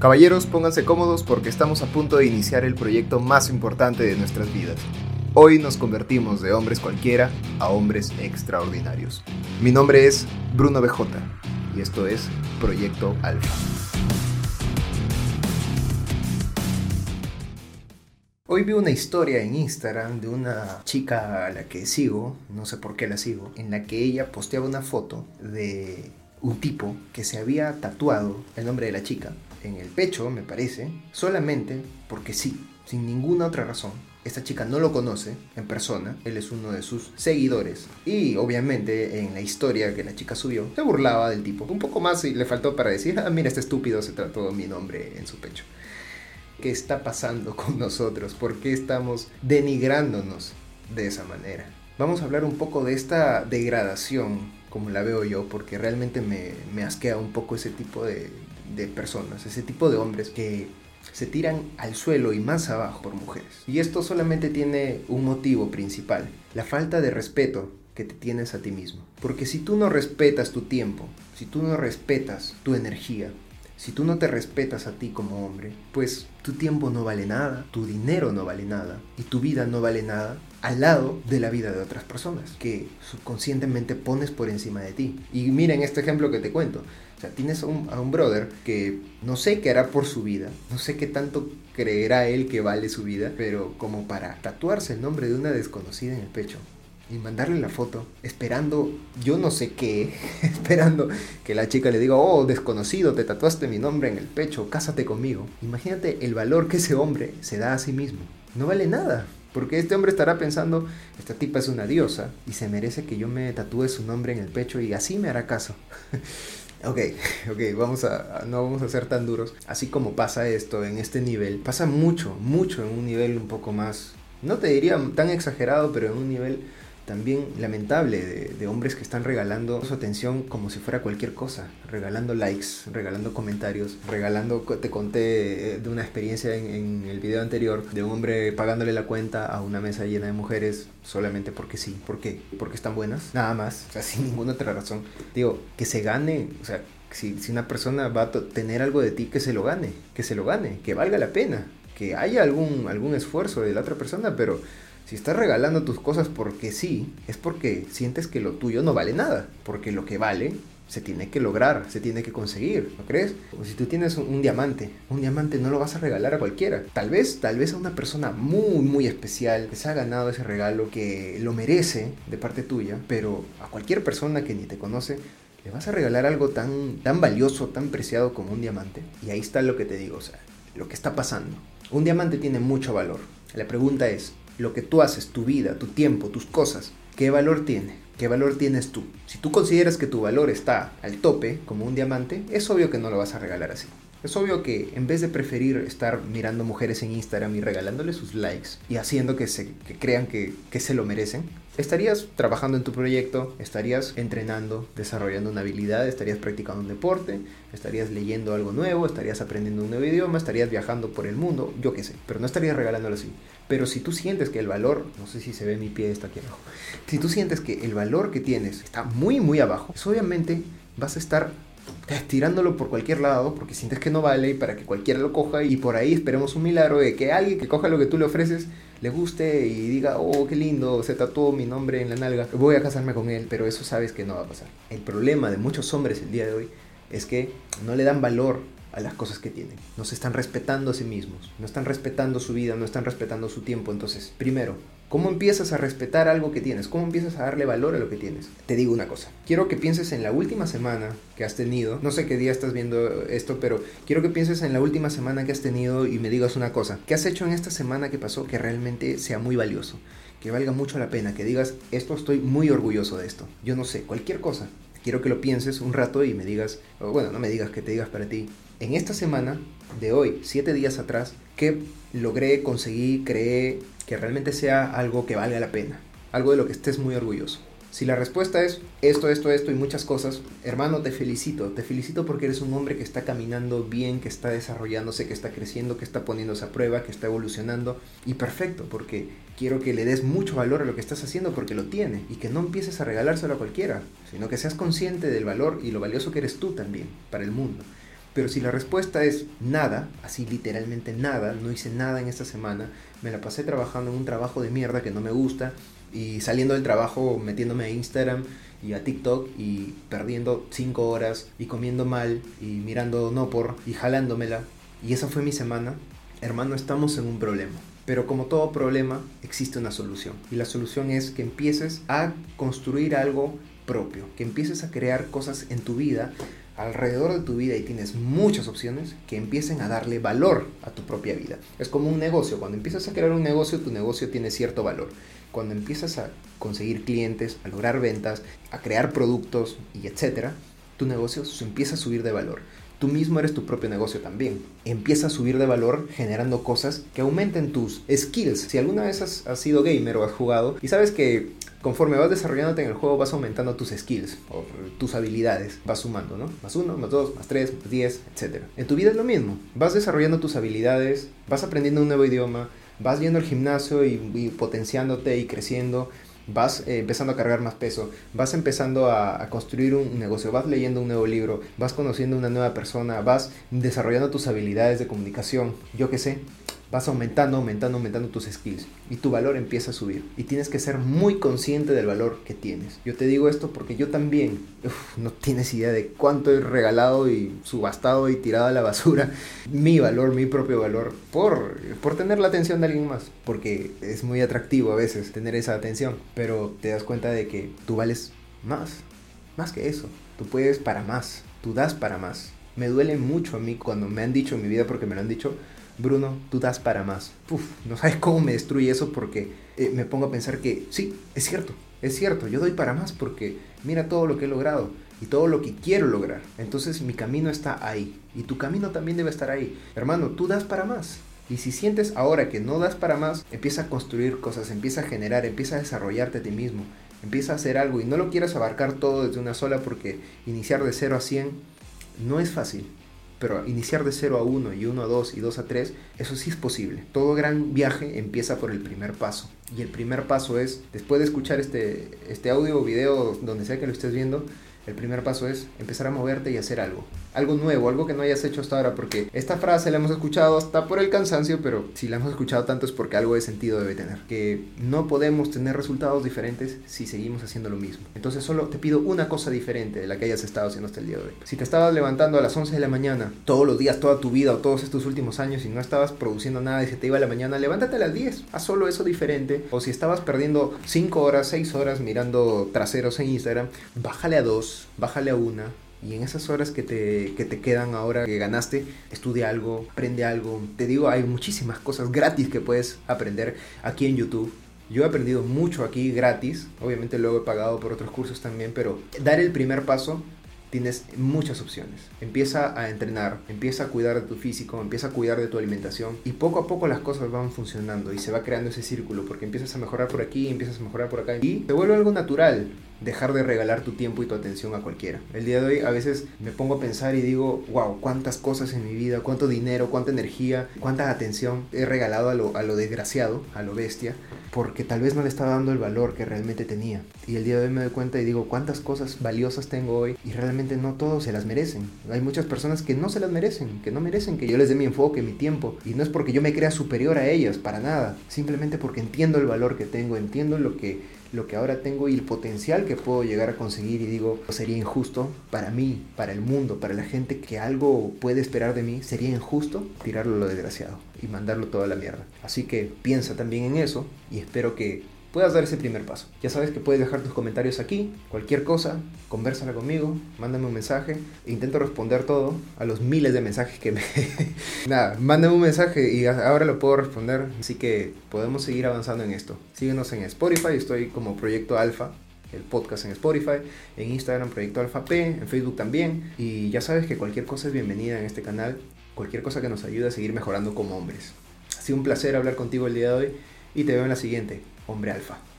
Caballeros, pónganse cómodos porque estamos a punto de iniciar el proyecto más importante de nuestras vidas. Hoy nos convertimos de hombres cualquiera a hombres extraordinarios. Mi nombre es Bruno BJ y esto es Proyecto Alfa. Hoy vi una historia en Instagram de una chica a la que sigo, no sé por qué la sigo, en la que ella posteaba una foto de un tipo que se había tatuado el nombre de la chica en el pecho, me parece, solamente porque sí, sin ninguna otra razón. Esta chica no lo conoce en persona, él es uno de sus seguidores y obviamente en la historia que la chica subió se burlaba del tipo. Un poco más y le faltó para decir, ah, mira, este estúpido se trató mi nombre en su pecho. ¿Qué está pasando con nosotros? ¿Por qué estamos denigrándonos de esa manera? Vamos a hablar un poco de esta degradación, como la veo yo, porque realmente me, asquea un poco ese tipo de personas, ese tipo de hombres que se tiran al suelo y más abajo por mujeres. Y esto solamente tiene un motivo principal, la falta de respeto que te tienes a ti mismo. Porque si tú no respetas tu tiempo, si tú no respetas tu energía, si tú no te respetas a ti como hombre, pues tu tiempo no vale nada, tu dinero no vale nada y tu vida no vale nada al lado de la vida de otras personas que subconscientemente pones por encima de ti. Y miren este ejemplo que te cuento. O sea, tienes a un, brother que no sé qué hará por su vida, no sé qué tanto creerá él que vale su vida, pero como para tatuarse el nombre de una desconocida en el pecho y mandarle la foto, esperando, yo no sé qué, esperando que la chica le diga, oh, desconocido, te tatuaste mi nombre en el pecho, cásate conmigo. Imagínate el valor que ese hombre se da a sí mismo. No vale nada. Porque este hombre estará pensando, esta tipa es una diosa y se merece que yo me tatúe su nombre en el pecho y así me hará caso. Ok, ok, vamos a, no vamos a ser tan duros. Así como pasa esto en este nivel, pasa mucho, mucho en un nivel un poco más, no te diría tan exagerado, pero en un nivel también lamentable de, hombres que están regalando su atención como si fuera cualquier cosa, regalando likes, regalando comentarios, regalando, te conté eh, de una experiencia en, el video anterior de un hombre pagándole la cuenta a una mesa llena de mujeres solamente porque sí, ¿por qué? Porque están buenas, nada más, o sea, sin ninguna otra razón. Digo, que se gane, o sea, si, si una persona va a tener algo de ti, que se lo gane, que se lo gane, que valga la pena, que haya algún, algún esfuerzo de la otra persona, pero si estás regalando tus cosas porque sí, es porque sientes que lo tuyo no vale nada, porque lo que vale se tiene que lograr, se tiene que conseguir, ¿no crees? O si tú tienes un, diamante, un diamante no lo vas a regalar a cualquiera. Tal vez, tal vez a una persona muy, muy especial que se ha ganado ese regalo, que lo merece de parte tuya, pero a cualquier persona que ni te conoce, le vas a regalar algo tan, tan valioso, tan preciado como un diamante. Y ahí está lo que te digo, o sea, lo que está pasando. Un diamante tiene mucho valor. La pregunta es, lo que tú haces, tu vida, tu tiempo, tus cosas, ¿qué valor tiene? ¿Qué valor tienes tú? Si tú consideras que tu valor está al tope, como un diamante, es obvio que no lo vas a regalar así. Es obvio que en vez de preferir estar mirando mujeres en Instagram y regalándoles sus likes y haciendo que, se, crean que, que se lo merecen, estarías trabajando en tu proyecto, estarías entrenando, desarrollando una habilidad, estarías practicando un deporte, estarías leyendo algo nuevo, estarías aprendiendo un nuevo idioma, estarías viajando por el mundo, yo qué sé, pero no estarías regalándolo así. Pero si tú sientes que el valor, no sé si se ve mi pie, está aquí abajo, si tú sientes que el valor que tienes está muy, muy abajo, pues obviamente vas a estar tirándolo por cualquier lado porque sientes que no vale y para que cualquiera lo coja y por ahí esperemos un milagro de que alguien que coja lo que tú le ofreces le guste y diga, oh, qué lindo, se tatuó mi nombre en la nalga, voy a casarme con él, pero eso sabes que no va a pasar. El problema de muchos hombres el día de hoy es que no le dan valor a las cosas que tienen. No se están respetando a sí mismos, no están respetando su vida, no están respetando su tiempo. Entonces, primero, ¿cómo empiezas a respetar algo que tienes? ¿Cómo empiezas a darle valor a lo que tienes? Te digo una cosa, quiero que pienses en la última semana que has tenido, no sé qué día estás viendo esto, pero quiero que pienses en la última semana que has tenido y me digas una cosa. ¿Qué has hecho en esta semana que pasó que realmente sea muy valioso? Que valga mucho la pena, que digas, esto estoy muy orgulloso de esto. Yo no sé, cualquier cosa quiero que lo pienses un rato y me digas, bueno, no me digas que te digas para ti, en esta semana de hoy, siete días atrás, ¿qué logré, conseguí, creé que realmente sea algo que valga la pena? Algo de lo que estés muy orgulloso. Si la respuesta es esto, esto, esto y muchas cosas, hermano, te felicito. Te felicito porque eres un hombre que está caminando bien, que está desarrollándose, que está creciendo, que está poniéndose a prueba, que está evolucionando. Y perfecto, porque quiero que le des mucho valor a lo que estás haciendo porque lo tiene. Y que no empieces a regalárselo a cualquiera, sino que seas consciente del valor y lo valioso que eres tú también para el mundo. Pero si la respuesta es nada, así literalmente nada, no hice nada en esta semana, me la pasé trabajando en un trabajo de mierda que no me gusta y saliendo del trabajo metiéndome a Instagram y a TikTok y perdiendo 5 horas y comiendo mal y mirando no por y jalándomela. Y esa fue mi semana. Hermano, estamos en un problema. Pero como todo problema, existe una solución. Y la solución es que empieces a construir algo propio, que empieces a crear cosas en tu vida, alrededor de tu vida y tienes muchas opciones, que empiecen a darle valor a tu propia vida. Es como un negocio. Cuando empiezas a crear un negocio, tu negocio tiene cierto valor. Cuando empiezas a conseguir clientes, a lograr ventas, a crear productos y etcétera, tu negocio empieza a subir de valor. Tú mismo eres tu propio negocio también. Empieza a subir de valor generando cosas que aumenten tus skills. Si alguna vez has, has sido gamer o has jugado y sabes que conforme vas desarrollándote en el juego vas aumentando tus skills o tus habilidades, vas sumando, ¿no? Más uno, más dos, más tres, más diez, etc. En tu vida es lo mismo, vas desarrollando tus habilidades, vas aprendiendo un nuevo idioma, vas yendo al gimnasio y, y potenciándote y creciendo, vas eh, empezando a cargar más peso, vas empezando a, a, construir un negocio, vas leyendo un nuevo libro, vas conociendo una nueva persona, vas desarrollando tus habilidades de comunicación, yo qué sé, vas aumentando, aumentando, aumentando tus skills y tu valor empieza a subir. Y tienes que ser muy consciente del valor que tienes. Yo te digo esto porque yo también, no tienes idea de cuánto he regalado y subastado y tirado a la basura mi valor, mi propio valor, por, por tener la atención de alguien más. Porque es muy atractivo a veces tener esa atención, pero te das cuenta de que tú vales más, más que eso. Tú puedes para más, tú das para más. Me duele mucho a mí cuando me han dicho en mi vida, porque me lo han dicho, Bruno, tú das para más. Uf, no sabes cómo me destruye eso porque eh, me pongo a pensar que sí, es cierto, es cierto, yo doy para más porque mira todo lo que he logrado y todo lo que quiero lograr. Entonces mi camino está ahí y tu camino también debe estar ahí. Hermano, tú das para más. Y si sientes ahora que no das para más, empieza a construir cosas, empieza a generar, empieza a desarrollarte a ti mismo, empieza a hacer algo y no lo quieras abarcar todo desde una sola porque iniciar de 0 a 100 no es fácil. Pero iniciar de 0 a 1 y 1 a 2 y 2 a 3, eso sí es posible. Todo gran viaje empieza por el primer paso. Y el primer paso es, después de escuchar este, este audio o video, donde sea que lo estés viendo, el primer paso es empezar a moverte y hacer algo. Algo nuevo, algo que no hayas hecho hasta ahora, porque esta frase la hemos escuchado hasta por el cansancio, pero si la hemos escuchado tanto es porque algo de sentido debe tener. Que no podemos tener resultados diferentes si seguimos haciendo lo mismo. Entonces solo te pido una cosa diferente de la que hayas estado haciendo hasta el día de hoy. Si te estabas levantando a las 11 de la mañana, todos los días, toda tu vida o todos estos últimos años y no estabas produciendo nada y se te iba a la mañana, levántate a las 10, haz solo eso diferente. O si estabas perdiendo 5 horas, 6 horas mirando traseros en Instagram, bájale a 2, bájale a una, y en esas horas que te, que te quedan ahora que ganaste, estudia algo, aprende algo. Te digo, hay muchísimas cosas gratis que puedes aprender aquí en YouTube. Yo he aprendido mucho aquí gratis, obviamente luego he pagado por otros cursos también, pero dar el primer paso tienes muchas opciones. Empieza a entrenar, empieza a cuidar de tu físico, empieza a cuidar de tu alimentación y poco a poco las cosas van funcionando y se va creando ese círculo porque empiezas a mejorar por aquí, empiezas a mejorar por acá y te vuelve algo natural dejar de regalar tu tiempo y tu atención a cualquiera. El día de hoy a veces me pongo a pensar y digo, wow, cuántas cosas en mi vida, cuánto dinero, cuánta energía, cuánta atención he regalado a lo, a lo desgraciado, a lo bestia, porque tal vez no le estaba dando el valor que realmente tenía. Y el día de hoy me doy cuenta y digo, cuántas cosas valiosas tengo hoy y realmente no todos se las merecen. Hay muchas personas que no se las merecen, que no merecen que yo les dé mi enfoque, mi tiempo. Y no es porque yo me crea superior a ellas, para nada. Simplemente porque entiendo el valor que tengo, entiendo lo que lo que ahora tengo y el potencial que puedo llegar a conseguir y digo, sería injusto para mí, para el mundo, para la gente que algo puede esperar de mí, sería injusto tirarlo a lo desgraciado y mandarlo toda la mierda. Así que piensa también en eso y espero que puedas dar ese primer paso. Ya sabes que puedes dejar tus comentarios aquí, cualquier cosa, conversala conmigo, mándame un mensaje, e intento responder todo a los miles de mensajes que me... Nada, mándame un mensaje y ahora lo puedo responder, así que podemos seguir avanzando en esto. Síguenos en Spotify, estoy como Proyecto Alfa, el podcast en Spotify, en Instagram Proyecto Alfa P, en Facebook también, y ya sabes que cualquier cosa es bienvenida en este canal, cualquier cosa que nos ayude a seguir mejorando como hombres. Ha sido un placer hablar contigo el día de hoy y te veo en la siguiente. Hombre Alfa.